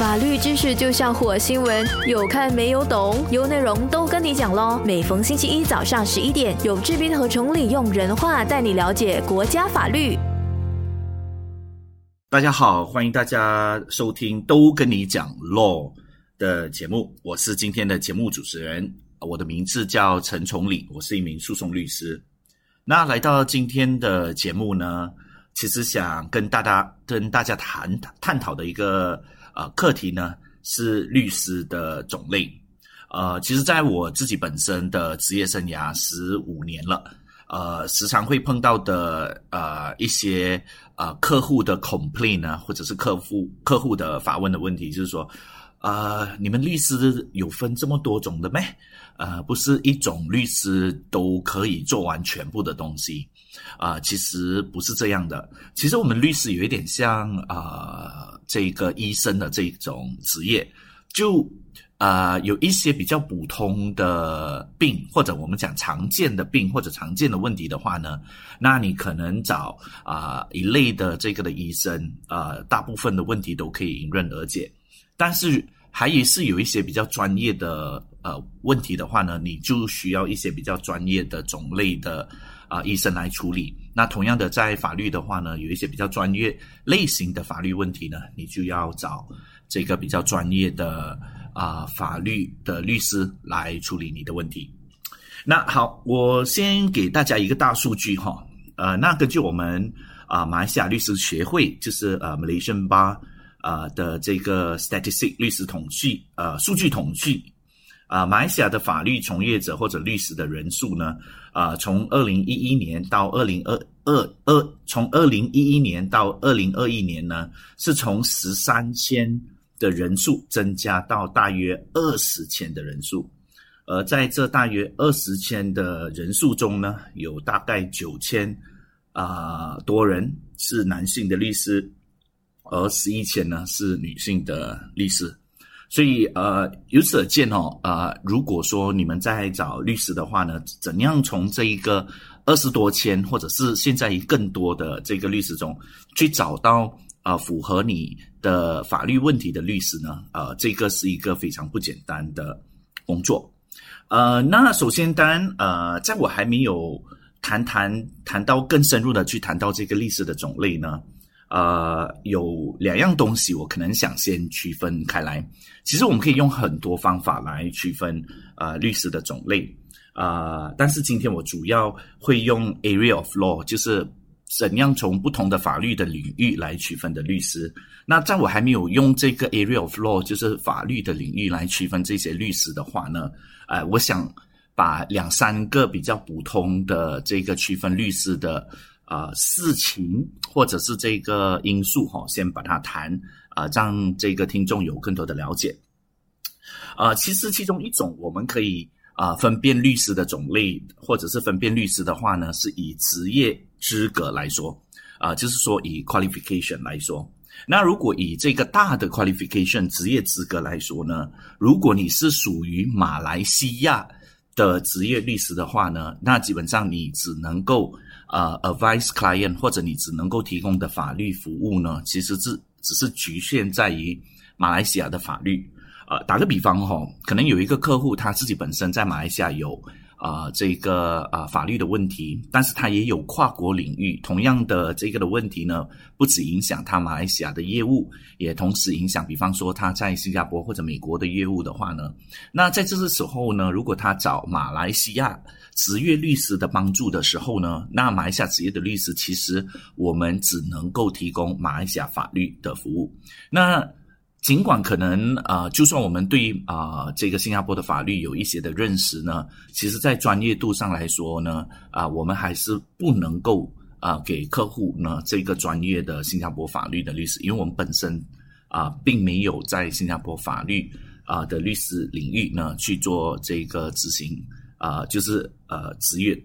法律知识就像火星文，有看没有懂？有内容都跟你讲喽。每逢星期一早上十一点，有志斌和崇礼用人话带你了解国家法律。大家好，欢迎大家收听《都跟你讲 Law》的节目，我是今天的节目主持人，我的名字叫陈崇礼，我是一名诉讼律师。那来到今天的节目呢，其实想跟大家跟大家谈探讨的一个呃课题呢，是律师的种类。呃，其实在我自己本身的职业生涯十五年了，呃，时常会碰到的呃一些呃客户的 complain 呢，或者是客户客户的发问的问题，就是说。啊，你们律师有分这么多种的咩？呃，不是一种律师都可以做完全部的东西啊。其实不是这样的。其实我们律师有一点像啊，这个医生的这种职业，就啊有一些比较普通的病，或者我们讲常见的病或者常见的问题的话呢，那你可能找啊一类的这个的医生啊，大部分的问题都可以迎刃而解。但是还也是有一些比较专业的呃问题的话呢，你就需要一些比较专业的种类的啊医生来处理。那同样的，在法律的话呢，有一些比较专业类型的法律问题呢，你就要找这个比较专业的啊法律的律师来处理你的问题。那好，我先给大家一个大数据哈，呃，那根据我们啊马来西亚律师协会，就是呃 Malaysian Bar。啊的这个 statistic 律师统计，呃，数据统计，啊，马来西亚的法律从业者或者律师的人数呢，啊，从二零一一年到二零二二二，从二零一一年到二零二一年呢，是从十三千的人数增加到大约二十千的人数，而在这大约二十千的人数中呢，有大概九千啊多人是男性的律师。而十一千呢是女性的律师，所以呃由此可见哦，呃如果说你们在找律师的话呢，怎样从这一个二十多千或者是现在更多的这个律师中去找到啊符合你的法律问题的律师呢？呃，这个是一个非常不简单的工作。呃，那首先当然呃，在我还没有谈谈谈到更深入的去谈到这个律师的种类呢。呃，有两样东西，我可能想先区分开来。其实我们可以用很多方法来区分呃律师的种类啊，但是今天我主要会用 area of law，就是怎样从不同的法律的领域来区分的律师。那在我还没有用这个 area of law，就是法律的领域来区分这些律师的话呢，呃，我想把两三个比较普通的这个区分律师的。啊，事情或者是这个因素哈，先把它谈啊，让这个听众有更多的了解。啊，其实其中一种我们可以啊分辨律师的种类，或者是分辨律师的话呢，是以职业资格来说啊，就是说以 qualification 来说。那如果以这个大的 qualification 职业资格来说呢，如果你是属于马来西亚的职业律师的话呢，那基本上你只能够。呃，advice client 或者你只能够提供的法律服务呢，其实是只是局限在于马来西亚的法律。呃，打个比方哈，可能有一个客户他自己本身在马来西亚有啊这个啊法律的问题，但是他也有跨国领域同样的这个的问题呢，不止影响他马来西亚的业务，也同时影响，比方说他在新加坡或者美国的业务的话呢，那在这个时候呢，如果他找马来西亚。职业律师的帮助的时候呢，那马来西亚职业的律师其实我们只能够提供马来西亚法律的服务。那尽管可能啊，就算我们对啊这个新加坡的法律有一些的认识呢，其实在专业度上来说呢，啊我们还是不能够啊给客户呢这个专业的新加坡法律的律师，因为我们本身啊并没有在新加坡法律啊的律师领域呢去做这个执行。啊，就是呃职业，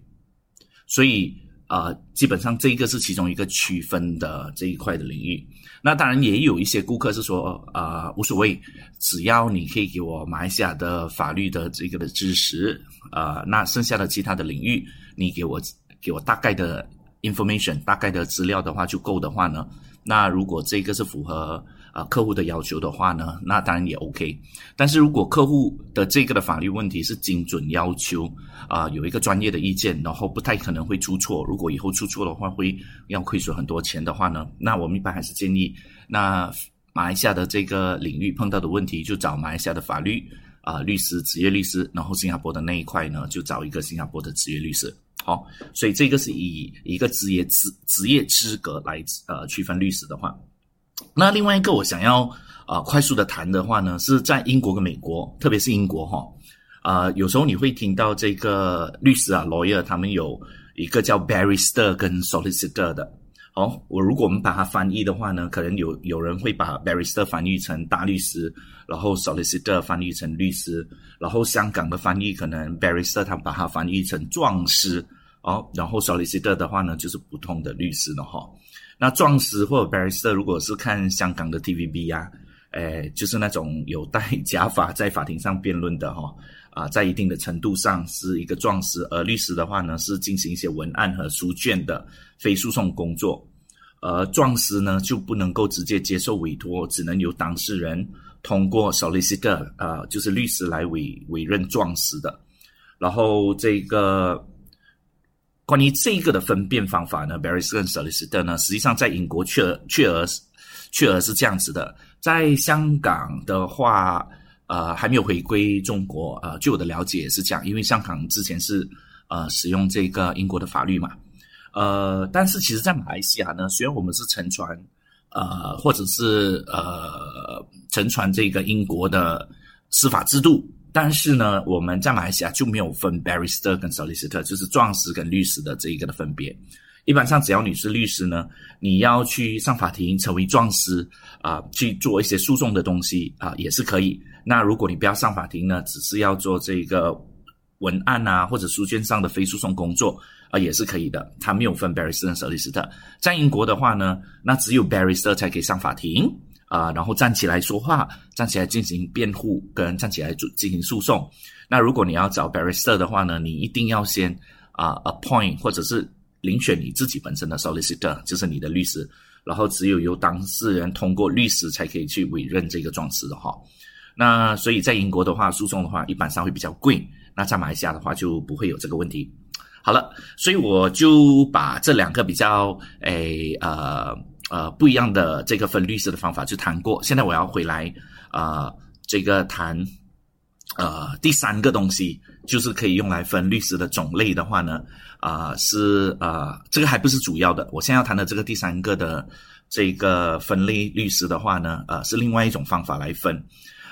所以啊，基本上这个是其中一个区分的这一块的领域。那当然也有一些顾客是说呃，无所谓，只要你可以给我马来西亚的法律的这个的知识呃，那剩下的其他的领域，你给我给我大概的 information，大概的资料的话就够的话呢，那如果这个是符合啊客户的要求的话呢，那当然也 OK。但是如果客户的这个的法律问题是精准要求啊，有一个专业的意见，然后不太可能会出错。如果以后出错的话，会要亏损很多钱的话呢，那我们一般还是建议，那马来西亚的这个领域碰到的问题，就找马来西亚的法律啊律师、职业律师，然后新加坡的那一块呢，就找一个新加坡的职业律师。好，所以这个是以一个职业资职业资格来呃区分律师的话，那另外一个我想要啊快速的谈的话呢，是在英国跟美国，特别是英国哈，啊有时候你会听到这个律师啊 lawyer 他们有一个叫 barrister 跟 solicitor 的，好，我如果我们把它翻译的话呢，可能有有人会把 barrister 翻译成大律师，然后 solicitor 翻译成律师，然后香港的翻译可能 barrister 他把它翻译成壮师。哦，然后 solicitor 的话呢，就是普通的律师了哈。那壮士或 barrister，如果是看香港的 TVB 呀，诶，就是那种有戴假发 在法庭上辩论的哈，啊，在一定的程度上是一个壮士。而律师的话呢，是进行一些文案和书卷的非诉讼工作。而壮士呢，就不能够直接接受委托，只能由当事人通过 solicitor，呃，就是律师来委委任壮士的。然后这个。关于这个的分辨方法呢，Barry 跟 solicitor 呢，实际上在英国确确而确而是这样子的。在香港的话，呃，还没有回归中国，呃，据我的了解是这样，因为香港之前是呃使用这个英国的法律嘛，呃，但是其实，在马来西亚呢，虽然我们是乘船，呃，或者是呃乘船这个英国的司法制度。但是呢，我们在马来西亚就没有分 barrister 跟 solicitor，就是壮士跟律师的这一个的分别。一般上，只要你是律师呢，你要去上法庭成为壮士啊，去做一些诉讼的东西啊，也是可以。那如果你不要上法庭呢，只是要做这个文案啊或者书卷上的非诉讼工作啊，也是可以的。他没有分 barrister 跟 solicitor。在英国的话呢，那只有 barrister 才可以上法庭。啊，然后站起来说话，站起来进行辩护，跟站起来进进行诉讼。那如果你要找 barrister 的话呢，你一定要先啊 appoint 或者是遴选你自己本身的 solicitor，就是你的律师。然后只有由当事人通过律师才可以去委任这个状士的哈。那所以在英国的话，诉讼的话一般上会比较贵。那在马来西亚的话就不会有这个问题。好了，所以我就把这两个比较诶呃。呃，不一样的这个分律师的方法就谈过。现在我要回来，啊，这个谈，呃，第三个东西就是可以用来分律师的种类的话呢，啊，是呃，这个还不是主要的。我现在要谈的这个第三个的这个分类律师的话呢，呃，是另外一种方法来分，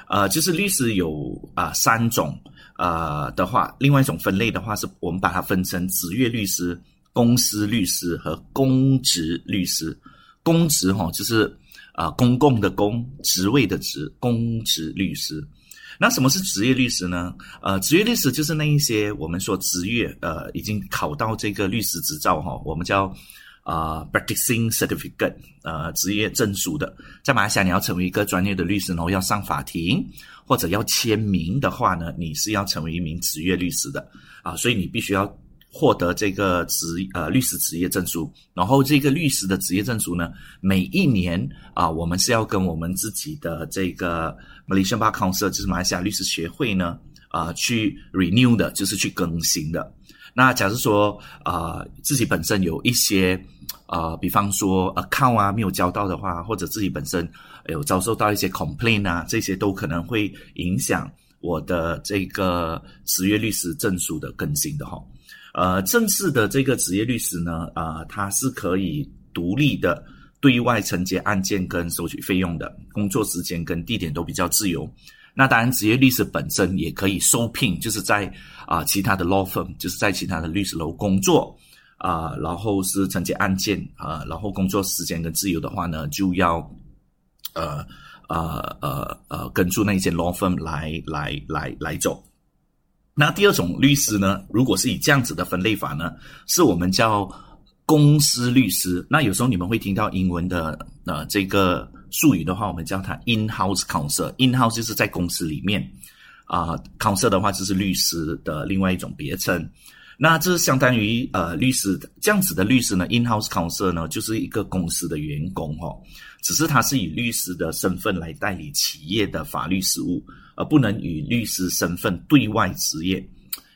呃，就是律师有啊三种，呃的话，另外一种分类的话，是我们把它分成职业律师、公司律师和公职律师。公职哈，就是啊，公共的公，职位的职，公职律师。那什么是职业律师呢？呃，职业律师就是那一些我们说职业呃，已经考到这个律师执照哈，我们叫啊，practicing certificate，呃，职业证书的。在马来西亚，你要成为一个专业的律师，然后要上法庭或者要签名的话呢，你是要成为一名职业律师的啊，所以你必须要。获得这个职呃律师职业证书，然后这个律师的职业证书呢，每一年啊，我们是要跟我们自己的这个 Malaysian Bar Council，就是马来西亚律师协会呢，啊，去 renew 的，就是去更新的。那假如说啊，自己本身有一些啊，比方说 account 啊没有交到的话，或者自己本身有遭受到一些 complaint 啊，这些都可能会影响我的这个职业律师证书的更新的哈。呃，正式的这个职业律师呢，啊，他是可以独立的对外承接案件跟收取费用的，工作时间跟地点都比较自由。那当然，职业律师本身也可以受聘，就是在啊其他的 law firm，就是在其他的律师楼工作啊，然后是承接案件啊，然后工作时间跟自由的话呢，就要呃呃呃呃跟住那些 law firm 来来来来走。那第二种律师呢？如果是以这样子的分类法呢，是我们叫公司律师。那有时候你们会听到英文的呃这个术语的话，我们叫它 in-house counsel。in-house 就是在公司里面啊，counsel 的话就是律师的另外一种别称。那这相当于呃律师这样子的律师呢，in-house counsel 呢就是一个公司的员工哈，只是他是以律师的身份来代理企业的法律事务，而不能以律师身份对外执业。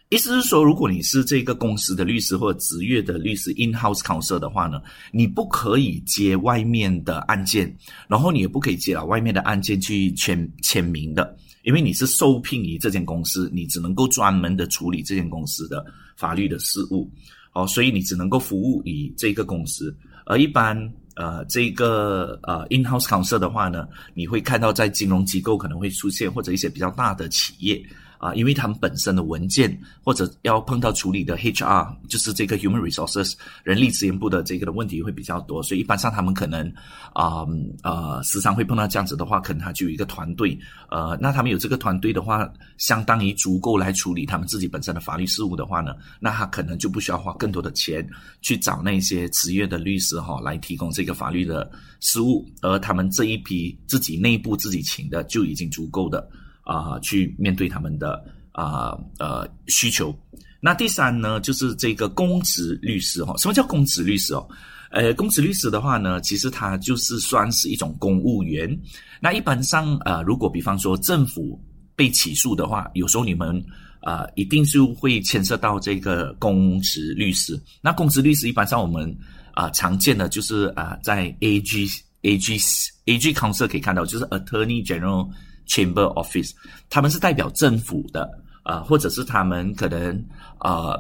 意思是说，如果你是这个公司的律师或者职业的律师 in-house counsel 的话呢，你不可以接外面的案件，然后你也不可以接了外面的案件去签签名的，因为你是受聘于这间公司，你只能够专门的处理这间公司的法律的事务，哦，所以你只能够服务于这个公司。而一般呃这个呃 in-house counsel 的话呢，你会看到在金融机构可能会出现，或者一些比较大的企业。啊，因为他们本身的文件或者要碰到处理的 HR，就是这个 Human Resources 人力资源部的这个的问题会比较多，所以一般上他们可能啊呃时常会碰到这样子的话，可能他就有一个团队，呃，那他们有这个团队的话，相当于足够来处理他们自己本身的法律事务的话呢，那他可能就不需要花更多的钱去找那些职业的律师哈来提供这个法律的事务，而他们这一批自己内部自己请的就已经足够的。啊，去面对他们的啊呃需求。那第三呢，就是这个公职律师哈。什么叫公职律师哦？呃，公职律师的话呢，其实他就是算是一种公务员。那一般上呃，如果比方说政府被起诉的话，有时候你们啊一定就会牵涉到这个公职律师。那公职律师一般上我们啊常见的就是啊在 A G A G A G Council 可以看到，就是 Attorney General。Chamber Office，他们是代表政府的，啊，或者是他们可能，呃，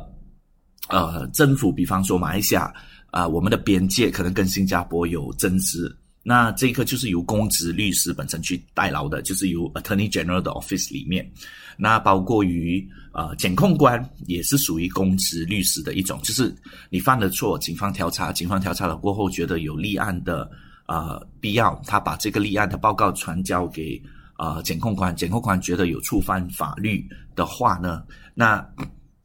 呃，政府，比方说马来西亚，啊，我们的边界可能跟新加坡有争执，那这个就是由公职律师本身去代劳的，就是由 Attorney General 的 Office 里面，那包括于，呃，检控官也是属于公职律师的一种，就是你犯了错，警方调查，警方调查了过后觉得有立案的，呃，必要，他把这个立案的报告传交给。啊，检控官，检控官觉得有触犯法律的话呢，那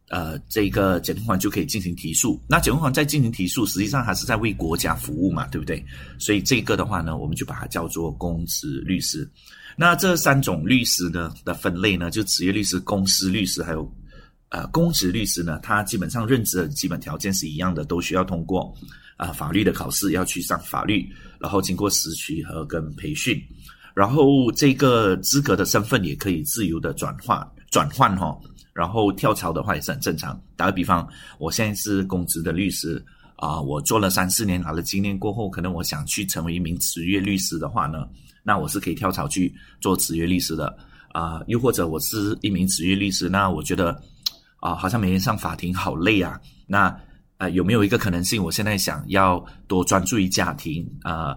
呃，这个检控官就可以进行提诉。那检控官在进行提诉，实际上还是在为国家服务嘛，对不对？所以这个的话呢，我们就把它叫做公职律师。那这三种律师呢的分类呢，就职业律师、公司律师还有呃公职律师呢，他基本上任职的基本条件是一样的，都需要通过啊法律的考试，要去上法律，然后经过实习和跟培训。然后这个资格的身份也可以自由的转换转换哈，然后跳槽的话也是很正常。打个比方，我现在是公职的律师啊，我做了三四年拿了经验过后，可能我想去成为一名职业律师的话呢，那我是可以跳槽去做职业律师的啊。又或者我是一名职业律师，那我觉得啊，好像每天上法庭好累啊。那呃，有没有一个可能性，我现在想要多专注于家庭啊？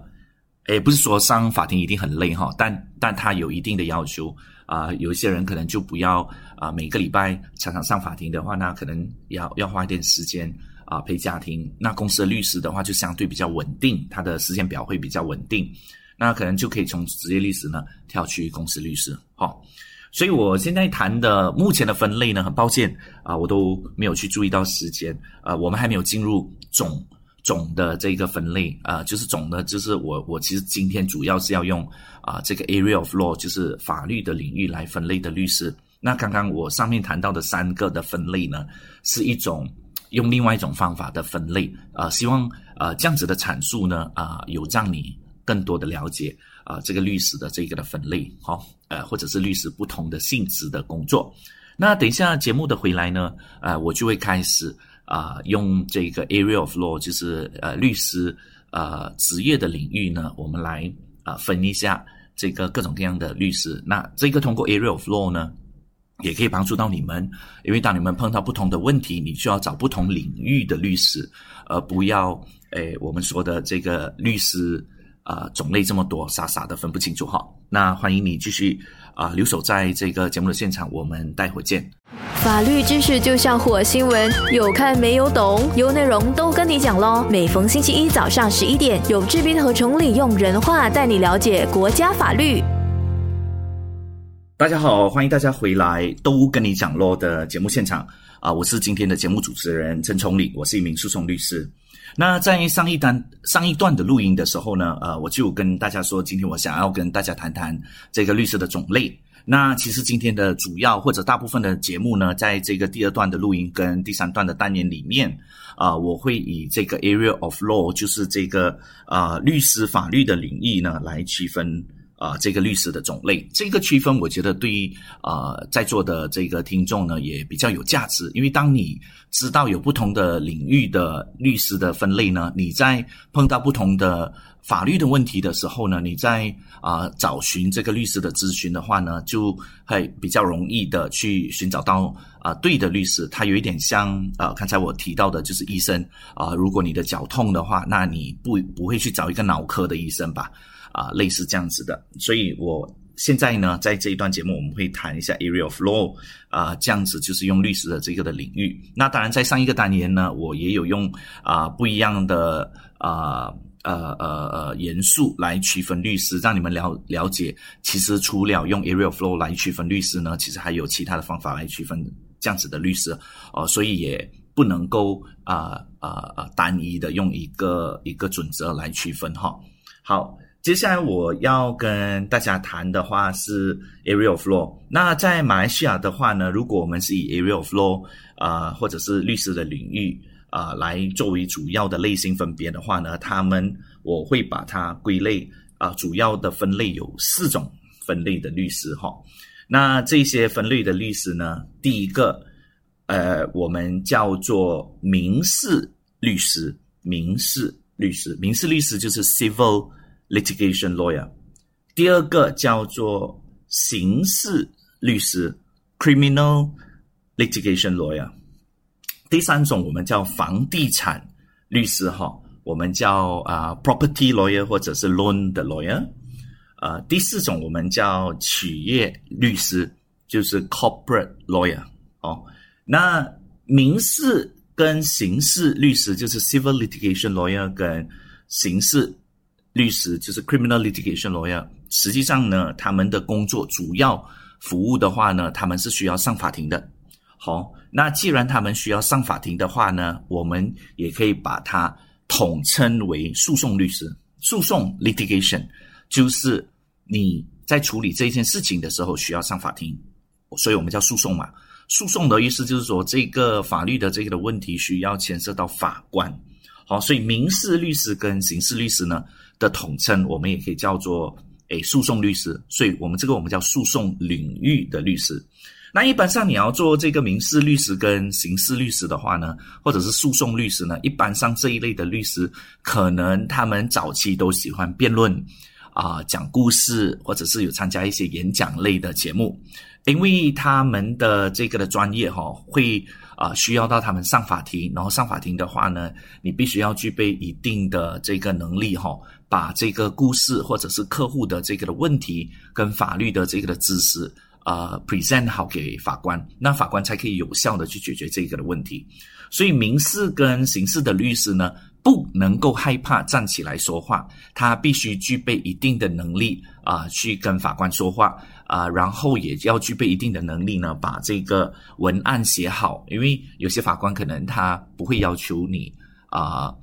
也不是说上法庭一定很累哈，但但他有一定的要求啊。有一些人可能就不要啊，每个礼拜常常上法庭的话，那可能要要花一点时间啊陪家庭。那公司的律师的话就相对比较稳定，他的时间表会比较稳定，那可能就可以从职业律师呢跳去公司律师。好，所以我现在谈的目前的分类呢，很抱歉啊，我都没有去注意到时间啊，我们还没有进入总。总的这个分类啊，就是总的，就是我我其实今天主要是要用啊这个 area of law，就是法律的领域来分类的律师。那刚刚我上面谈到的三个的分类呢，是一种用另外一种方法的分类啊，希望啊这样子的阐述呢啊有让你更多的了解啊这个律师的这个的分类，好呃或者是律师不同的性质的工作。那等一下节目的回来呢，啊我就会开始。啊，用这个 area of law，就是呃律师呃职业的领域呢，我们来啊分一下这个各种各样的律师。那这个通过 area of law 呢，也可以帮助到你们，因为当你们碰到不同的问题，你需要找不同领域的律师，而不要诶我们说的这个律师啊种类这么多，傻傻的分不清楚哈。那欢迎你继续啊留守在这个节目的现场，我们待会见。法律知识就像火星文，有看没有懂，有内容都跟你讲喽。每逢星期一早上十一点，有志斌和崇礼用人话带你了解国家法律。大大家好，欢迎大家回来，都跟你讲咯的节目现场啊！我是今天的节目主持人陈崇礼，我是一名诉讼律师。那在上一单上一段的录音的时候呢，呃，我就跟大家说，今天我想要跟大家谈谈这个律师的种类。那其实今天的主要或者大部分的节目呢，在这个第二段的录音跟第三段的单元里面，啊，我会以这个 area of law，就是这个啊律师法律的领域呢来区分。啊，这个律师的种类，这个区分，我觉得对于啊在座的这个听众呢，也比较有价值。因为当你知道有不同的领域的律师的分类呢，你在碰到不同的法律的问题的时候呢，你在啊找寻这个律师的咨询的话呢，就会比较容易的去寻找到啊对的律师。他有一点像啊刚才我提到的，就是医生啊，如果你的脚痛的话，那你不不会去找一个脑科的医生吧？啊，类似这样子的，所以我现在呢，在这一段节目，我们会谈一下 area of law，啊，这样子就是用律师的这个的领域。那当然，在上一个单元呢，我也有用啊不一样的啊呃呃呃元素来区分律师，让你们了了解，其实除了用 area of law 来区分律师呢，其实还有其他的方法来区分这样子的律师哦，所以也不能够啊啊啊单一的用一个一个准则来区分哈。好。接下来我要跟大家谈的话是 area of law。那在马来西亚的话呢，如果我们是以 area of law 啊，或者是律师的领域啊，来作为主要的类型分别的话呢，他们我会把它归类啊，主要的分类有四种分类的律师哈。那这些分类的律师呢，第一个呃，我们叫做民事律师，民事律师，民事律师就是 civil。Litigation lawyer，第二个叫做刑事律师 criminal litigation lawyer，第三种我们叫房地产律师哈，我们叫啊 property lawyer 或者是 loan 的 lawyer，啊第四种我们叫企业律师，就是 corporate lawyer 哦，那民事跟刑事律师就是 civil litigation lawyer 跟刑事。律师就是 criminal litigation lawyer，实际上呢，他们的工作主要服务的话呢，他们是需要上法庭的。好，那既然他们需要上法庭的话呢，我们也可以把它统称为诉讼律师。诉讼 litigation 就是你在处理这件事情的时候需要上法庭，所以我们叫诉讼嘛。诉讼的意思就是说，这个法律的这个的问题需要牵涉到法官。好，所以民事律师跟刑事律师呢？的统称，我们也可以叫做诶诉讼律师，所以我们这个我们叫诉讼领域的律师。那一般上你要做这个民事律师跟刑事律师的话呢，或者是诉讼律师呢，一般上这一类的律师，可能他们早期都喜欢辩论啊，讲故事，或者是有参加一些演讲类的节目，因为他们的这个的专业哈会。啊，需要到他们上法庭，然后上法庭的话呢，你必须要具备一定的这个能力哈，把这个故事或者是客户的这个的问题跟法律的这个的知识啊 present 好给法官，那法官才可以有效的去解决这个的问题。所以民事跟刑事的律师呢，不能够害怕站起来说话，他必须具备一定的能力啊，去跟法官说话。啊，然后也要具备一定的能力呢，把这个文案写好。因为有些法官可能他不会要求你啊，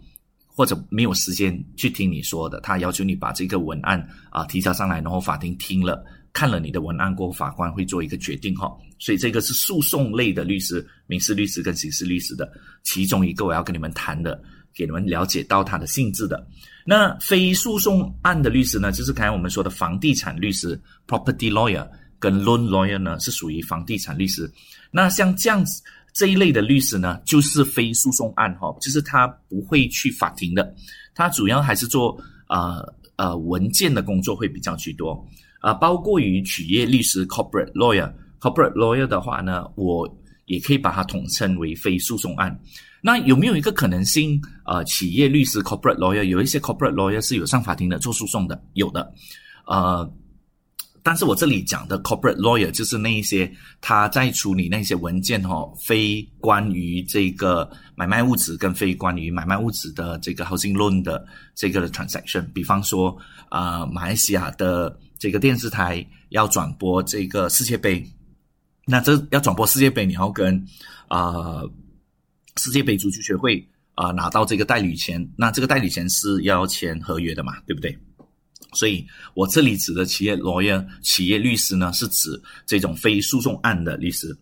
或者没有时间去听你说的，他要求你把这个文案啊提交上来，然后法庭听了看了你的文案过后，法官会做一个决定哈。所以这个是诉讼类的律师，民事律师跟刑事律师的其中一个，我要跟你们谈的，给你们了解到它的性质的。那非诉讼案的律师呢，就是刚才我们说的房地产律师 （property lawyer） 跟 loan lawyer 呢，是属于房地产律师。那像这样子这一类的律师呢，就是非诉讼案哈，就是他不会去法庭的，他主要还是做呃呃文件的工作会比较居多啊，包括于企业律师 （corporate lawyer），corporate lawyer 的话呢，我也可以把它统称为非诉讼案。那有没有一个可能性？呃，企业律师 （corporate lawyer） 有一些 corporate lawyer 是有上法庭的做诉讼的，有的。呃，但是我这里讲的 corporate lawyer 就是那一些他在处理那些文件哈，非关于这个买卖物质跟非关于买卖物质的这个 housing loan 的这个 transaction。比方说啊，马来西亚的这个电视台要转播这个世界杯，那这要转播世界杯，你要跟啊世界杯足球协会啊拿到这个代理权，那这个代理权是要签合约的嘛，对不对？所以，我这里指的企业罗耶、企业律师呢，是指这种非诉讼案的律师。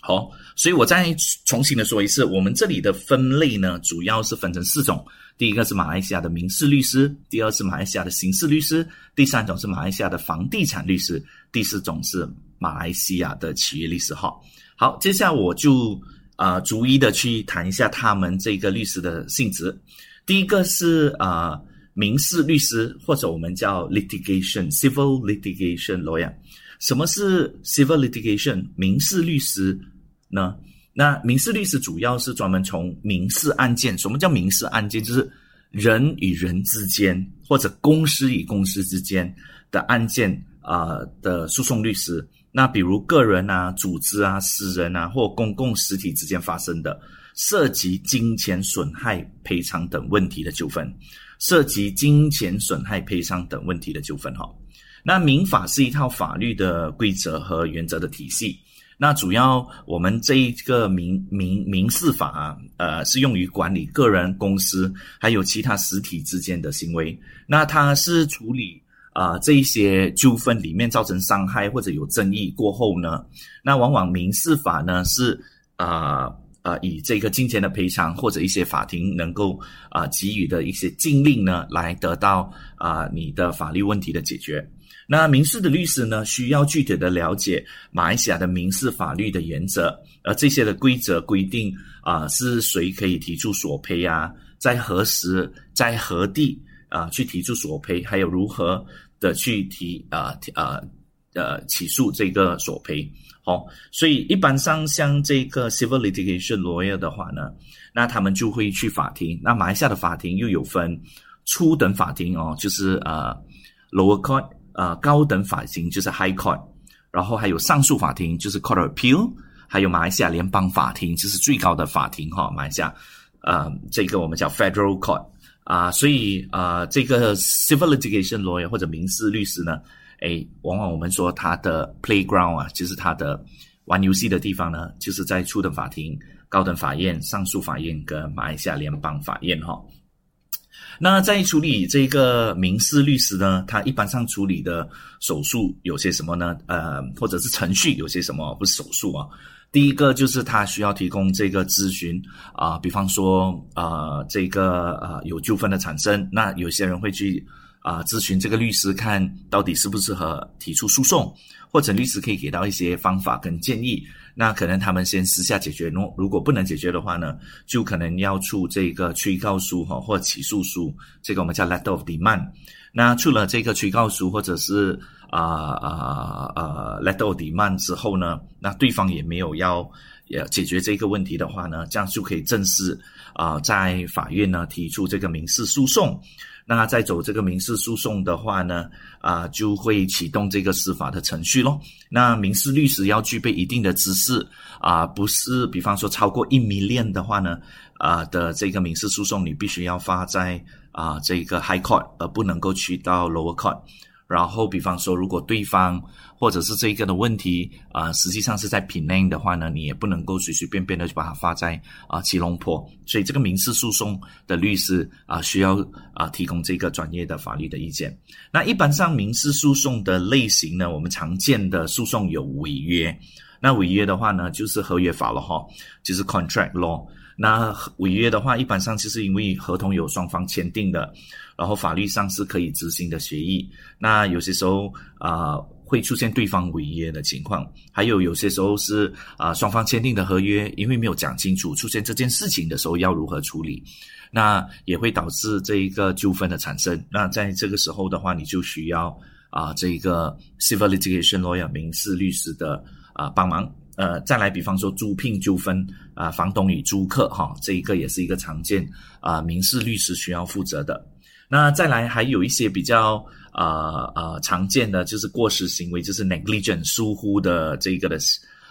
好，所以我再重新的说一次，我们这里的分类呢，主要是分成四种。第一个是马来西亚的民事律师，第二是马来西亚的刑事律师，第三种是马来西亚的房地产律师，第四种是马来西亚的企业律师。哈，好，接下来我就啊逐一的去谈一下他们这个律师的性质。第一个是啊。民事律师或者我们叫 litigation civil litigation lawyer，什么是 civil litigation 民事律师呢？那民事律师主要是专门从民事案件，什么叫民事案件？就是人与人之间或者公司与公司之间的案件啊的诉讼律师。那比如个人啊、组织啊、私人啊或公共实体之间发生的涉及金钱损害赔偿等问题的纠纷。涉及金钱损害赔偿等问题的纠纷，哈，那民法是一套法律的规则和原则的体系。那主要我们这一个民民民事法啊，呃，是用于管理个人、公司还有其他实体之间的行为。那它是处理啊这一些纠纷里面造成伤害或者有争议过后呢，那往往民事法呢是啊。啊，以这个金钱的赔偿或者一些法庭能够啊给予的一些禁令呢，来得到啊你的法律问题的解决。那民事的律师呢，需要具体的了解马来西亚的民事法律的原则，而这些的规则规定啊是谁可以提出索赔啊，在何时在何地啊去提出索赔，还有如何的去提啊啊呃起诉这个索赔。哦，所以一般上像这个 civil litigation lawyer 的话呢，那他们就会去法庭。那马来西亚的法庭又有分初等法庭哦，就是呃 lower court，呃高等法庭就是 high court，然后还有上诉法庭就是 court of appeal，还有马来西亚联邦法庭就是最高的法庭哈，马来西亚呃这个我们叫 federal court 啊，所以啊这个 civil litigation lawyer 或者民事律师呢。哎，往往我们说他的 playground 啊，就是他的玩游戏的地方呢，就是在初等法庭、高等法院、上诉法院跟马来西亚联邦法院哈。那在处理这个民事律师呢，他一般上处理的手术有些什么呢？呃，或者是程序有些什么？不是手术啊。第一个就是他需要提供这个咨询啊，比方说啊，这个啊有纠纷的产生，那有些人会去。啊，咨询这个律师看到底适不适合提出诉讼，或者律师可以给到一些方法跟建议。那可能他们先私下解决，如如果不能解决的话呢，就可能要出这个催告书哈，或起诉书，这个我们叫 letter of demand。那出了这个催告书或者是啊啊啊 letter of demand 之后呢，那对方也没有要也解决这个问题的话呢，这样就可以正式啊在法院呢提出这个民事诉讼。那再走这个民事诉讼的话呢，啊，就会启动这个司法的程序咯。那民事律师要具备一定的知识啊，不是，比方说超过一米链的话呢，啊的这个民事诉讼，你必须要发在啊这个 High Court，而不能够去到 Lower Court。然后，比方说，如果对方或者是这个的问题啊，实际上是在品内的话呢，你也不能够随随便便的就把它发在啊吉隆坡。所以，这个民事诉讼的律师啊，需要啊提供这个专业的法律的意见。那一般上民事诉讼的类型呢，我们常见的诉讼有违约。那违约的话呢，就是合约法了哈，就是 contract law。那违约的话，一般上就是因为合同有双方签订的。然后法律上是可以执行的协议，那有些时候啊会出现对方违约的情况，还有有些时候是啊双方签订的合约因为没有讲清楚，出现这件事情的时候要如何处理，那也会导致这一个纠纷的产生。那在这个时候的话，你就需要啊这一个 civil litigation lawyer 民事律师的啊帮忙。呃，再来比方说租赁纠纷啊，房东与租客哈，这一个也是一个常见啊民事律师需要负责的。那再来还有一些比较呃呃常见的就是过失行为，就是 negligent 疏忽的这个的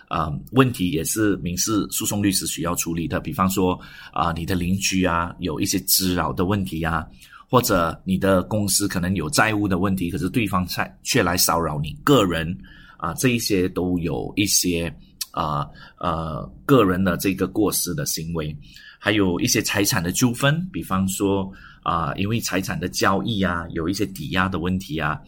呃问题，也是民事诉讼律师需要处理的。比方说啊，你的邻居啊有一些滋扰的问题啊，或者你的公司可能有债务的问题，可是对方却却来骚扰你个人啊，这一些都有一些啊呃个人的这个过失的行为。还有一些财产的纠纷，比方说啊，因为财产的交易啊，有一些抵押的问题啊，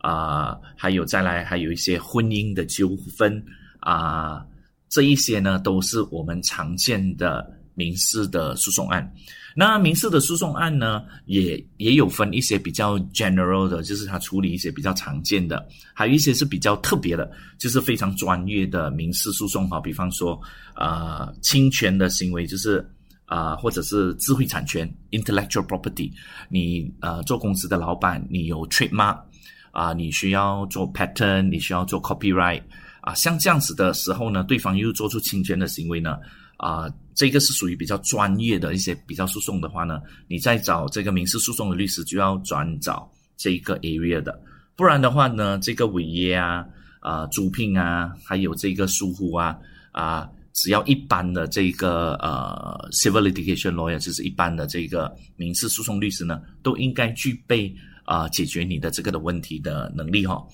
啊，还有再来还有一些婚姻的纠纷啊，这一些呢都是我们常见的民事的诉讼案。那民事的诉讼案呢，也也有分一些比较 general 的，就是它处理一些比较常见的，还有一些是比较特别的，就是非常专业的民事诉讼哈。比方说啊，侵权的行为就是。啊，或者是智慧产权 （intellectual property），你呃做公司的老板，你有 trademark 啊，你需要做 pattern，你需要做 copyright 啊，像这样子的时候呢，对方又做出侵权的行为呢，啊，这个是属于比较专业的一些比较诉讼的话呢，你再找这个民事诉讼的律师就要转找这一个 area 的，不然的话呢，这个违约啊、啊租聘啊，还有这个疏忽啊啊。只要一般的这个呃 civil litigation lawyer，就是一般的这个民事诉讼律师呢，都应该具备啊解决你的这个的问题的能力哈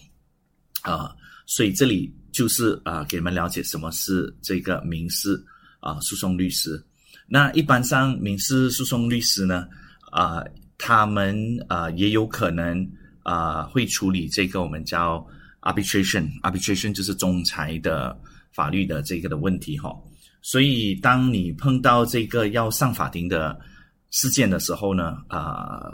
啊，所以这里就是啊给你们了解什么是这个民事啊诉讼律师。那一般上民事诉讼律师呢啊，他们啊也有可能啊会处理这个我们叫 arbitration，arbitration 就是仲裁的。法律的这个的问题哈，所以当你碰到这个要上法庭的事件的时候呢，啊，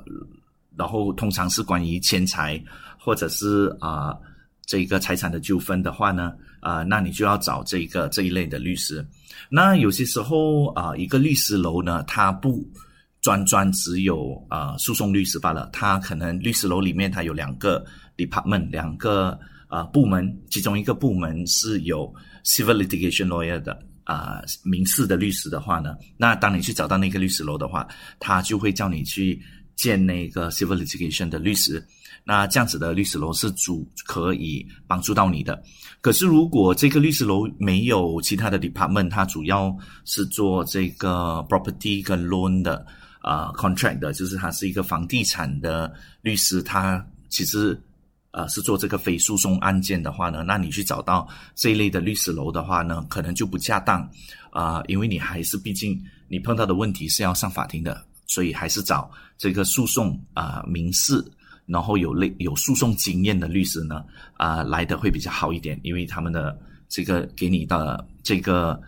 然后通常是关于钱财或者是啊这个财产的纠纷的话呢，啊，那你就要找这个这一类的律师。那有些时候啊，一个律师楼呢，它不专专只有啊诉讼律师罢了，它可能律师楼里面它有两个 department，两个啊部门，其中一个部门是有。civil litigation lawyer 的啊，民事的律师的话呢，那当你去找到那个律师楼的话，他就会叫你去见那个 civil litigation 的律师。那这样子的律师楼是主可以帮助到你的。可是如果这个律师楼没有其他的 department，它主要是做这个 property 跟 loan 的啊 contract 的，就是它是一个房地产的律师，他其实。呃，是做这个非诉讼案件的话呢，那你去找到这一类的律师楼的话呢，可能就不恰当啊，因为你还是毕竟你碰到的问题是要上法庭的，所以还是找这个诉讼啊民事，然后有类有诉讼经验的律师呢啊来的会比较好一点，因为他们的这个给你的这个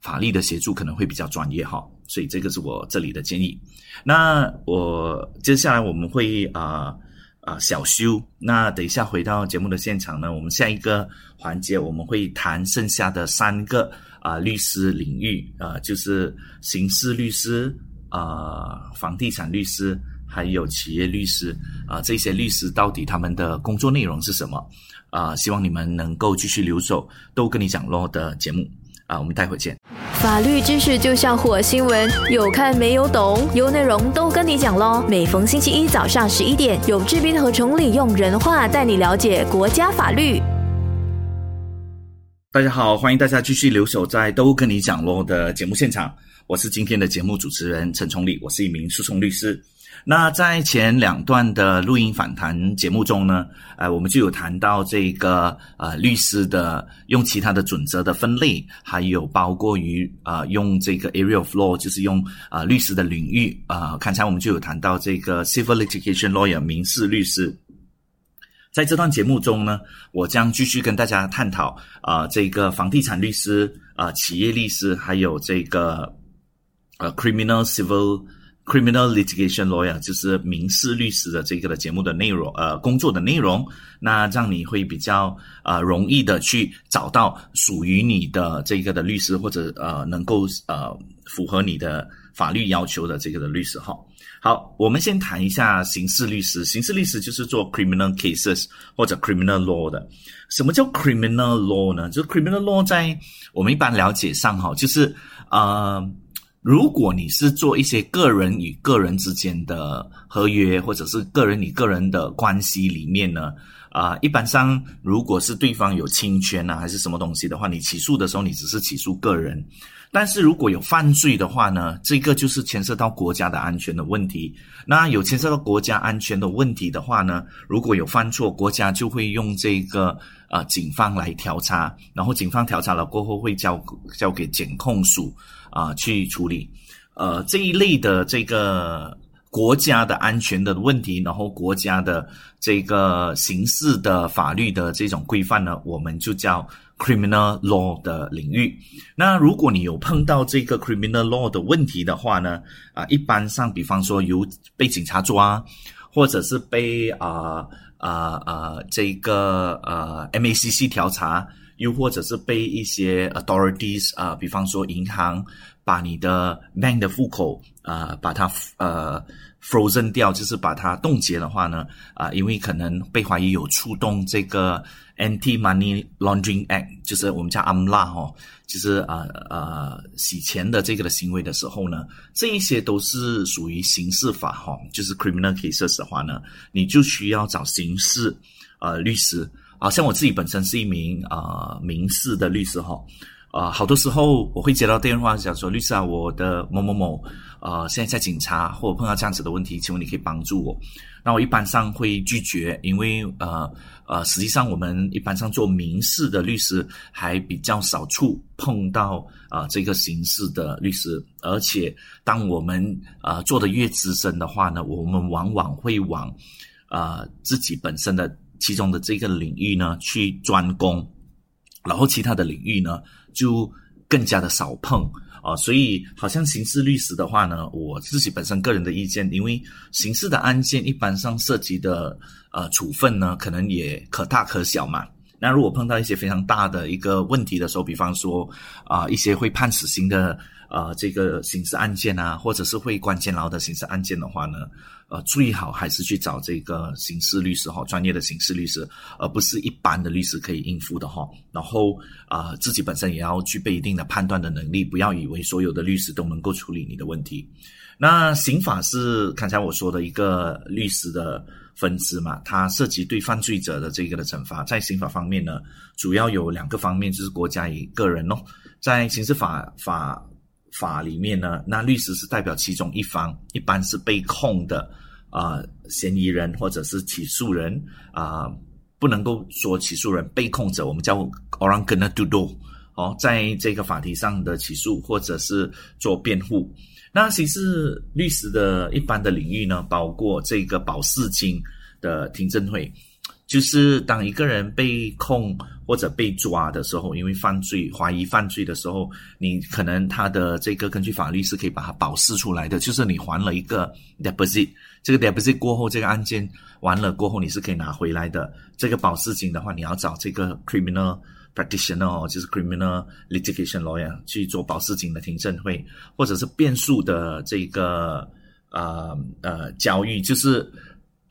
法律的协助可能会比较专业哈，所以这个是我这里的建议。那我接下来我们会啊。啊，小修。那等一下回到节目的现场呢，我们下一个环节我们会谈剩下的三个啊律师领域啊，就是刑事律师啊、房地产律师还有企业律师啊，这些律师到底他们的工作内容是什么啊？希望你们能够继续留守，都跟你讲咯的节目。啊，我们待会见。法律知识就像火星文，有看没有懂，有内容都跟你讲喽。每逢星期一早上十一点，有志斌和崇礼用人话带你了解国家法律。大家好，欢迎大家继续留守在都跟你讲喽的节目现场，我是今天的节目主持人陈崇礼，我是一名诉讼律师。那在前两段的录音访谈节目中呢，呃，我们就有谈到这个呃律师的用其他的准则的分类，还有包括于啊用这个 area of law，就是用啊律师的领域啊，刚才我们就有谈到这个 civil litigation lawyer 民事律师。在这段节目中呢，我将继续跟大家探讨啊这个房地产律师啊企业律师，还有这个呃 criminal civil。Criminal litigation lawyer 就是民事律师的这个的节目的内容，呃，工作的内容，那让你会比较呃容易的去找到属于你的这个的律师，或者呃能够呃符合你的法律要求的这个的律师哈。好，我们先谈一下刑事律师。刑事律师就是做 criminal cases 或者 criminal law 的。什么叫 criminal law 呢？就是 criminal law 在我们一般了解上哈，就是呃。如果你是做一些个人与个人之间的合约，或者是个人与个人的关系里面呢，啊，一般上如果是对方有侵权啊，还是什么东西的话，你起诉的时候你只是起诉个人。但是如果有犯罪的话呢，这个就是牵涉到国家的安全的问题。那有牵涉到国家安全的问题的话呢，如果有犯错，国家就会用这个呃警方来调查，然后警方调查了过后会交交给检控署啊去处理。呃，这一类的这个国家的安全的问题，然后国家的这个刑事的法律的这种规范呢，我们就叫。criminal law 的领域，那如果你有碰到这个 criminal law 的问题的话呢，啊，一般上，比方说有被警察抓，或者是被啊啊啊这个呃 MACC 调查，又或者是被一些 authorities 啊，比方说银行把你的 bank 的户口啊把它呃 frozen 掉，就是把它冻结的话呢，啊，因为可能被怀疑有触动这个。Anti-Money Laundering Act 就是我们叫 AMLA 哈，就是呃呃洗钱的这个的行为的时候呢，这一些都是属于刑事法哈，就是 criminal cases 的话呢，你就需要找刑事呃律师啊，像我自己本身是一名啊民事的律师哈，啊好多时候我会接到电话讲说律师啊，我的某某某呃现在在警察或者碰到这样子的问题，请问你可以帮助我？那我一般上会拒绝，因为呃。呃，实际上我们一般上做民事的律师还比较少触碰到啊这个刑事的律师，而且当我们呃做的越资深的话呢，我们往往会往啊自己本身的其中的这个领域呢去专攻，然后其他的领域呢就更加的少碰啊，所以好像刑事律师的话呢，我自己本身个人的意见，因为刑事的案件一般上涉及的。呃，处分呢，可能也可大可小嘛。那如果碰到一些非常大的一个问题的时候，比方说啊，一些会判死刑的呃这个刑事案件啊，或者是会关监牢的刑事案件的话呢，呃，最好还是去找这个刑事律师哈，专业的刑事律师，而不是一般的律师可以应付的哈。然后啊，自己本身也要具备一定的判断的能力，不要以为所有的律师都能够处理你的问题。那刑法是刚才我说的一个律师的。分支嘛，它涉及对犯罪者的这个的惩罚，在刑法方面呢，主要有两个方面，就是国家与个人咯。在刑事法法法里面呢，那律师是代表其中一方，一般是被控的啊嫌疑人或者是起诉人啊，不能够说起诉人被控者，我们叫 orang kena tuduh 哦，在这个法庭上的起诉或者是做辩护。那刑事律师的一般的领域呢，包括这个保释金的听证会，就是当一个人被控或者被抓的时候，因为犯罪怀疑犯罪的时候，你可能他的这个根据法律是可以把他保释出来的，就是你还了一个 deposit，这个 deposit 过后，这个案件完了过后，你是可以拿回来的。这个保释金的话，你要找这个 criminal。practitioner，就是 criminal litigation lawyer 去做保释金的听证会，或者是辩诉的这个呃呃交易，就是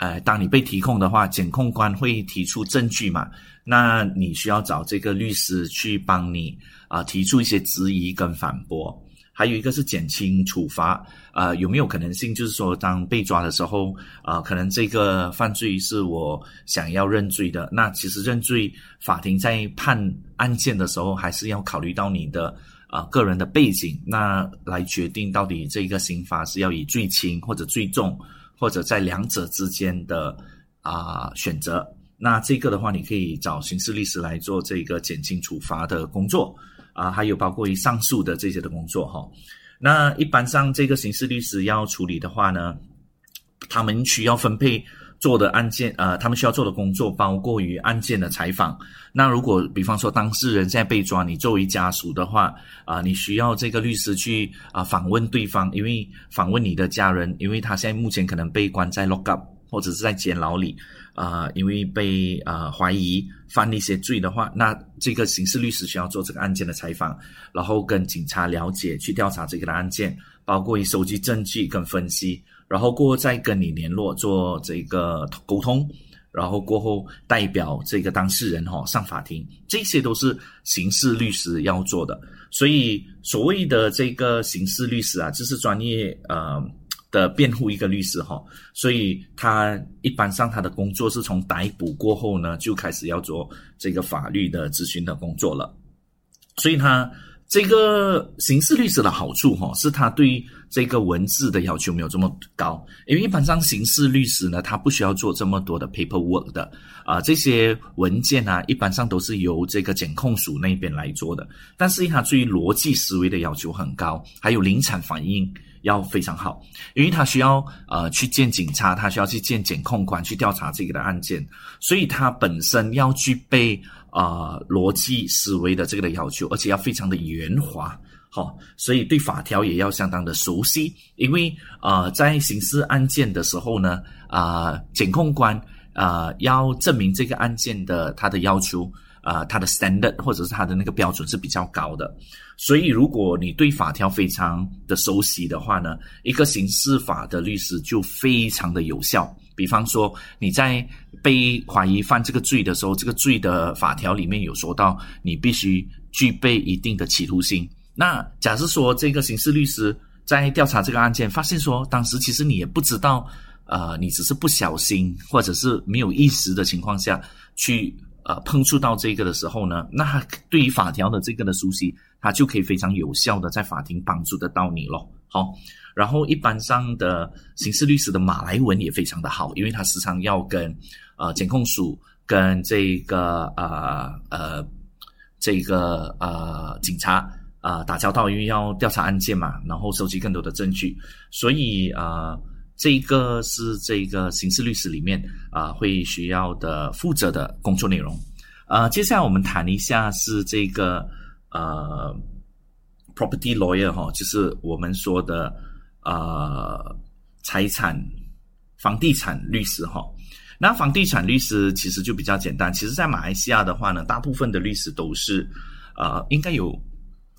呃，当你被提控的话，检控官会提出证据嘛，那你需要找这个律师去帮你啊提出一些质疑跟反驳。还有一个是减轻处罚，呃，有没有可能性？就是说，当被抓的时候，啊，可能这个犯罪是我想要认罪的。那其实认罪，法庭在判案件的时候，还是要考虑到你的啊个人的背景，那来决定到底这个刑罚是要以最轻或者最重，或者在两者之间的啊选择。那这个的话，你可以找刑事律师来做这个减轻处罚的工作。啊，还有包括于上诉的这些的工作哈。那一般上这个刑事律师要处理的话呢，他们需要分配做的案件，呃，他们需要做的工作包括于案件的采访。那如果比方说当事人现在被抓，你作为家属的话，啊，你需要这个律师去啊访问对方，因为访问你的家人，因为他现在目前可能被关在 lock up 或者是在监牢里。啊，因为被啊怀疑犯了一些罪的话，那这个刑事律师需要做这个案件的采访，然后跟警察了解，去调查这个的案件，包括收集证据跟分析，然后过后再跟你联络做这个沟通，然后过后代表这个当事人哈上法庭，这些都是刑事律师要做的。所以所谓的这个刑事律师啊，就是专业呃的辩护一个律师哈。所以他一般上他的工作是从逮捕过后呢，就开始要做这个法律的咨询的工作了。所以他。这个刑事律师的好处哈，是他对这个文字的要求没有这么高，因为一般上刑事律师呢，他不需要做这么多的 paperwork 的啊，这些文件啊，一般上都是由这个检控署那边来做的。但是他对于逻辑思维的要求很高，还有临场反应要非常好，因为他需要呃去见警察，他需要去见检控官去调查这个的案件，所以他本身要具备。啊，逻辑思维的这个的要求，而且要非常的圆滑，好，所以对法条也要相当的熟悉。因为啊，在刑事案件的时候呢，啊，检控官啊要证明这个案件的他的要求啊，他的 standard 或者是他的那个标准是比较高的。所以，如果你对法条非常的熟悉的话呢，一个刑事法的律师就非常的有效。比方说，你在被怀疑犯这个罪的时候，这个罪的法条里面有说到，你必须具备一定的企图心。那假设说，这个刑事律师在调查这个案件，发现说，当时其实你也不知道，呃，你只是不小心或者是没有意识的情况下去呃碰触到这个的时候呢，那对于法条的这个的熟悉，他就可以非常有效的在法庭帮助得到你咯。好。然后，一般上的刑事律师的马来文也非常的好，因为他时常要跟呃检控署、跟这个呃呃这个呃警察啊打交道，因为要调查案件嘛，然后收集更多的证据，所以啊，这一个是这个刑事律师里面啊会需要的负责的工作内容。啊，接下来我们谈一下是这个呃 property lawyer 哈，就是我们说的。呃，财产、房地产律师哈，那房地产律师其实就比较简单。其实，在马来西亚的话呢，大部分的律师都是，呃，应该有，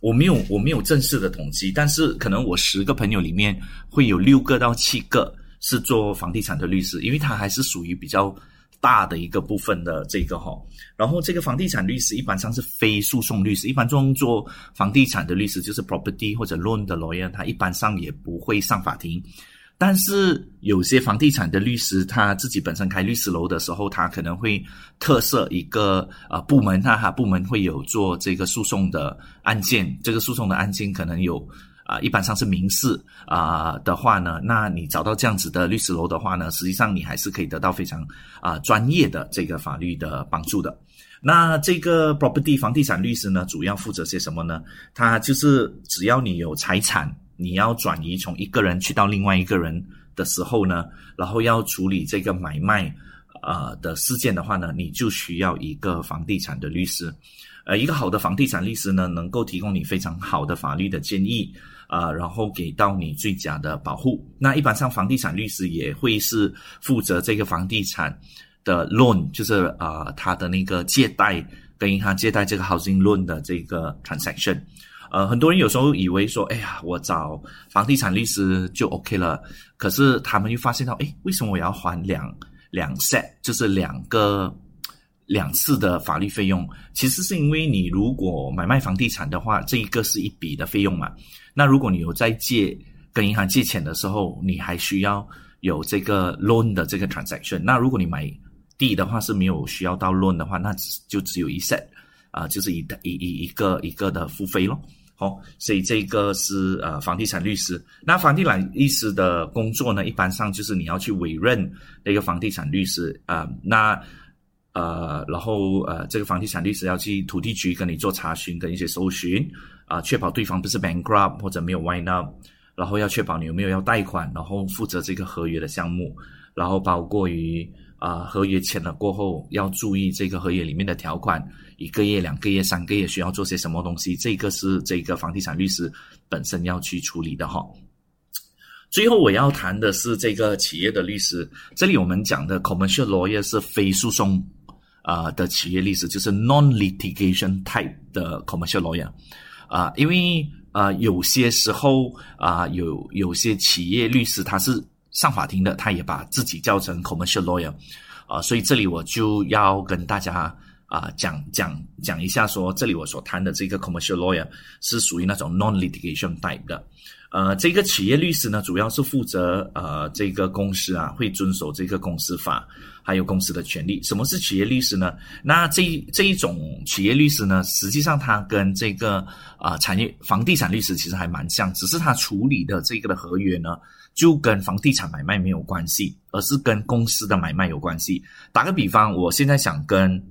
我没有我没有正式的统计，但是可能我十个朋友里面会有六个到七个是做房地产的律师，因为他还是属于比较。大的一个部分的这个哈，然后这个房地产律师一般上是非诉讼律师，一般中做房地产的律师就是 property 或者 loan 的 lawyer，他一般上也不会上法庭。但是有些房地产的律师他自己本身开律师楼的时候，他可能会特设一个呃部门，他他部门会有做这个诉讼的案件，这个诉讼的案件可能有。啊，一般上是民事啊的话呢，那你找到这样子的律师楼的话呢，实际上你还是可以得到非常啊专业的这个法律的帮助的。那这个 property 房地产律师呢，主要负责些什么呢？他就是只要你有财产，你要转移从一个人去到另外一个人的时候呢，然后要处理这个买卖啊的事件的话呢，你就需要一个房地产的律师。呃，一个好的房地产律师呢，能够提供你非常好的法律的建议。啊，然后给到你最佳的保护。那一般上房地产律师也会是负责这个房地产的 loan，就是啊，他的那个借贷跟银行借贷这个 housing loan 的这个 transaction。呃，很多人有时候以为说，哎呀，我找房地产律师就 OK 了。可是他们又发现到，哎，为什么我要还两两 set，就是两个两次的法律费用？其实是因为你如果买卖房地产的话，这一个是一笔的费用嘛。那如果你有在借跟银行借钱的时候，你还需要有这个 loan 的这个 transaction。那如果你买地的话是没有需要到 loan 的话，那就只有一 set 啊，就是一一一一个一个的付费咯。哦，所以这个是呃房地产律师。那房地产律师的工作呢，一般上就是你要去委任那个房地产律师啊，那呃然后呃这个房地产律师要去土地局跟你做查询跟一些搜寻。啊，确保对方不是 bankrupt 或者没有 wind up，然后要确保你有没有要贷款，然后负责这个合约的项目，然后包括于啊合约签了过后要注意这个合约里面的条款，一个月、两个月、三个月需要做些什么东西，这个是这个房地产律师本身要去处理的哈。最后我要谈的是这个企业的律师，这里我们讲的 commercial lawyer 是非诉讼啊的企业律师，就是 non litigation type 的 commercial lawyer。啊，因为啊，有些时候啊，有有些企业律师他是上法庭的，他也把自己叫成 commercial lawyer，啊，所以这里我就要跟大家啊讲讲讲一下，说这里我所谈的这个 commercial lawyer 是属于那种 non litigation type 的。呃，这个企业律师呢，主要是负责呃这个公司啊会遵守这个公司法，还有公司的权利。什么是企业律师呢？那这这一种企业律师呢，实际上它跟这个啊产业房地产律师其实还蛮像，只是他处理的这个的合约呢，就跟房地产买卖没有关系，而是跟公司的买卖有关系。打个比方，我现在想跟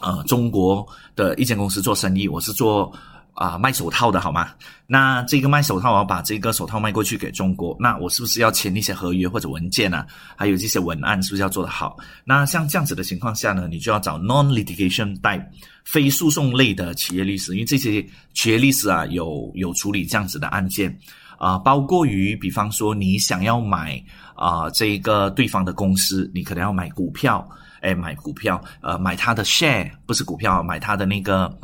呃中国的一间公司做生意，我是做。啊，卖手套的好吗？那这个卖手套，我要把这个手套卖过去给中国，那我是不是要签一些合约或者文件呢？还有这些文案是不是要做得好？那像这样子的情况下呢，你就要找 non-litigation 带非诉讼类的企业律师，因为这些企业律师啊，有有处理这样子的案件啊，包括于比方说你想要买啊这个对方的公司，你可能要买股票，哎，买股票，呃，买他的 share 不是股票，买他的那个。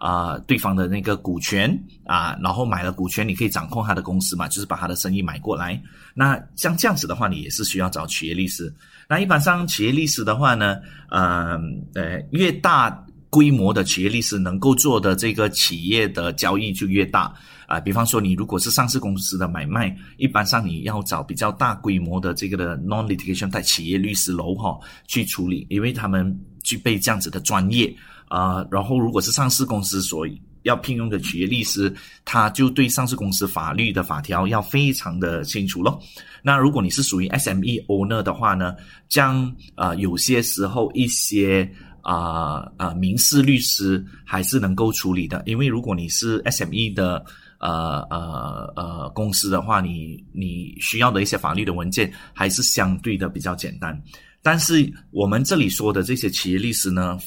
啊，对方的那个股权啊，然后买了股权，你可以掌控他的公司嘛，就是把他的生意买过来。那像这样子的话，你也是需要找企业律师。那一般上企业律师的话呢，呃呃，越大规模的企业律师能够做的这个企业的交易就越大啊。比方说，你如果是上市公司的买卖，一般上你要找比较大规模的这个的 non litigation 在企业律师楼哈去处理，因为他们具备这样子的专业。啊，然后如果是上市公司所要聘用的企业律师，他就对上市公司法律的法条要非常的清楚咯。那如果你是属于 SME owner 的话呢，将啊有些时候一些啊啊民事律师还是能够处理的，因为如果你是 SME 的呃呃呃公司的话，你你需要的一些法律的文件还是相对的比较简单。但是我们这里说的这些企业律师呢？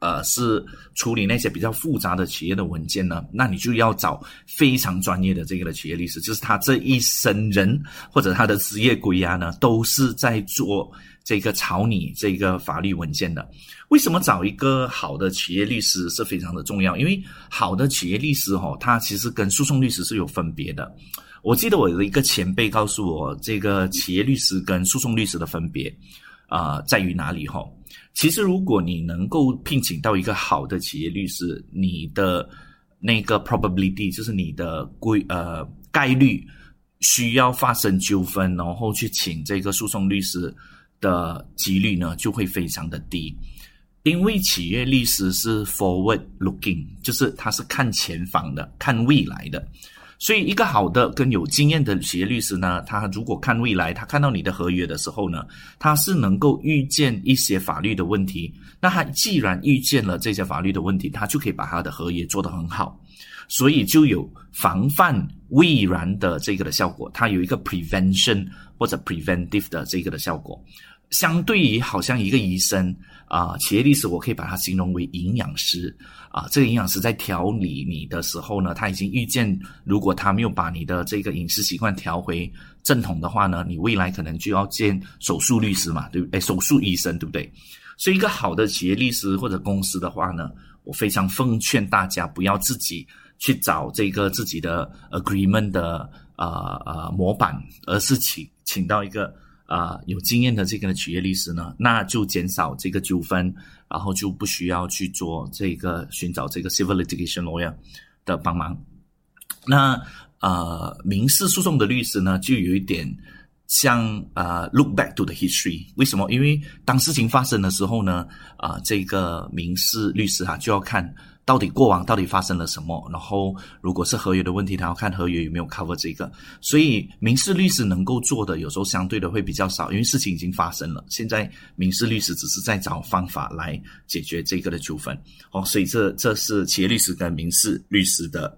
呃，是处理那些比较复杂的企业的文件呢，那你就要找非常专业的这个的企业律师，就是他这一生人或者他的职业归涯呢，都是在做这个草拟这个法律文件的。为什么找一个好的企业律师是非常的重要？因为好的企业律师哈，他其实跟诉讼律师是有分别的。我记得我的一个前辈告诉我，这个企业律师跟诉讼律师的分别啊，在于哪里哈？其实，如果你能够聘请到一个好的企业律师，你的那个 probability 就是你的规呃概率需要发生纠纷，然后去请这个诉讼律师的几率呢，就会非常的低。因为企业律师是 forward looking，就是他是看前方的，看未来的。所以，一个好的跟有经验的企业律师呢，他如果看未来，他看到你的合约的时候呢，他是能够预见一些法律的问题。那他既然预见了这些法律的问题，他就可以把他的合约做得很好，所以就有防范未然的这个的效果。它有一个 prevention 或者 preventive 的这个的效果。相对于好像一个医生啊，企业律师我可以把它形容为营养师啊。这个营养师在调理你的时候呢，他已经预见，如果他没有把你的这个饮食习惯调回正统的话呢，你未来可能就要见手术律师嘛，对不对？手术医生对不对？所以一个好的企业律师或者公司的话呢，我非常奉劝大家不要自己去找这个自己的 agreement 的啊啊模板，而是请请到一个。啊，有经验的这个企业律师呢，那就减少这个纠纷，然后就不需要去做这个寻找这个 civil litigation lawyer 的帮忙。那呃，民事诉讼的律师呢，就有一点像啊，look back to the history。为什么？因为当事情发生的时候呢，啊，这个民事律师哈就要看。到底过往到底发生了什么？然后，如果是合约的问题，他要看合约有没有 cover 这个。所以，民事律师能够做的，有时候相对的会比较少，因为事情已经发生了。现在，民事律师只是在找方法来解决这个的纠纷。哦，所以这这是企业律师跟民事律师的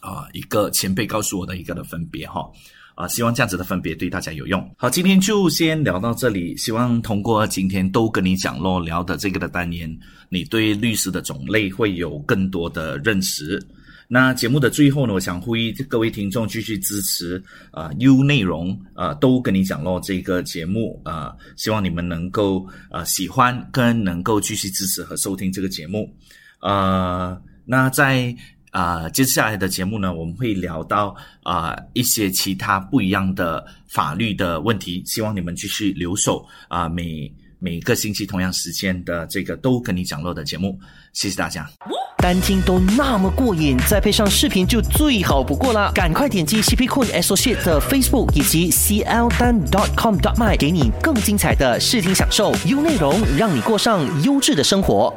啊一个前辈告诉我的一个的分别哈。啊，希望这样子的分别对大家有用。好，今天就先聊到这里。希望通过今天都跟你讲咯聊的这个的单元，你对律师的种类会有更多的认识。那节目的最后呢，我想呼吁各位听众继续支持啊，U 内容啊，都跟你讲咯这个节目啊，希望你们能够啊喜欢跟能够继续支持和收听这个节目啊。那在啊，接下来的节目呢，我们会聊到啊一些其他不一样的法律的问题，希望你们继续留守啊，每每个星期同样时间的这个都跟你讲落的节目。谢谢大家。单听都那么过瘾，再配上视频就最好不过了。赶快点击 CP Cool Associate 的 Facebook 以及 CL 单 .com dot my，给你更精彩的视听享受，优内容让你过上优质的生活。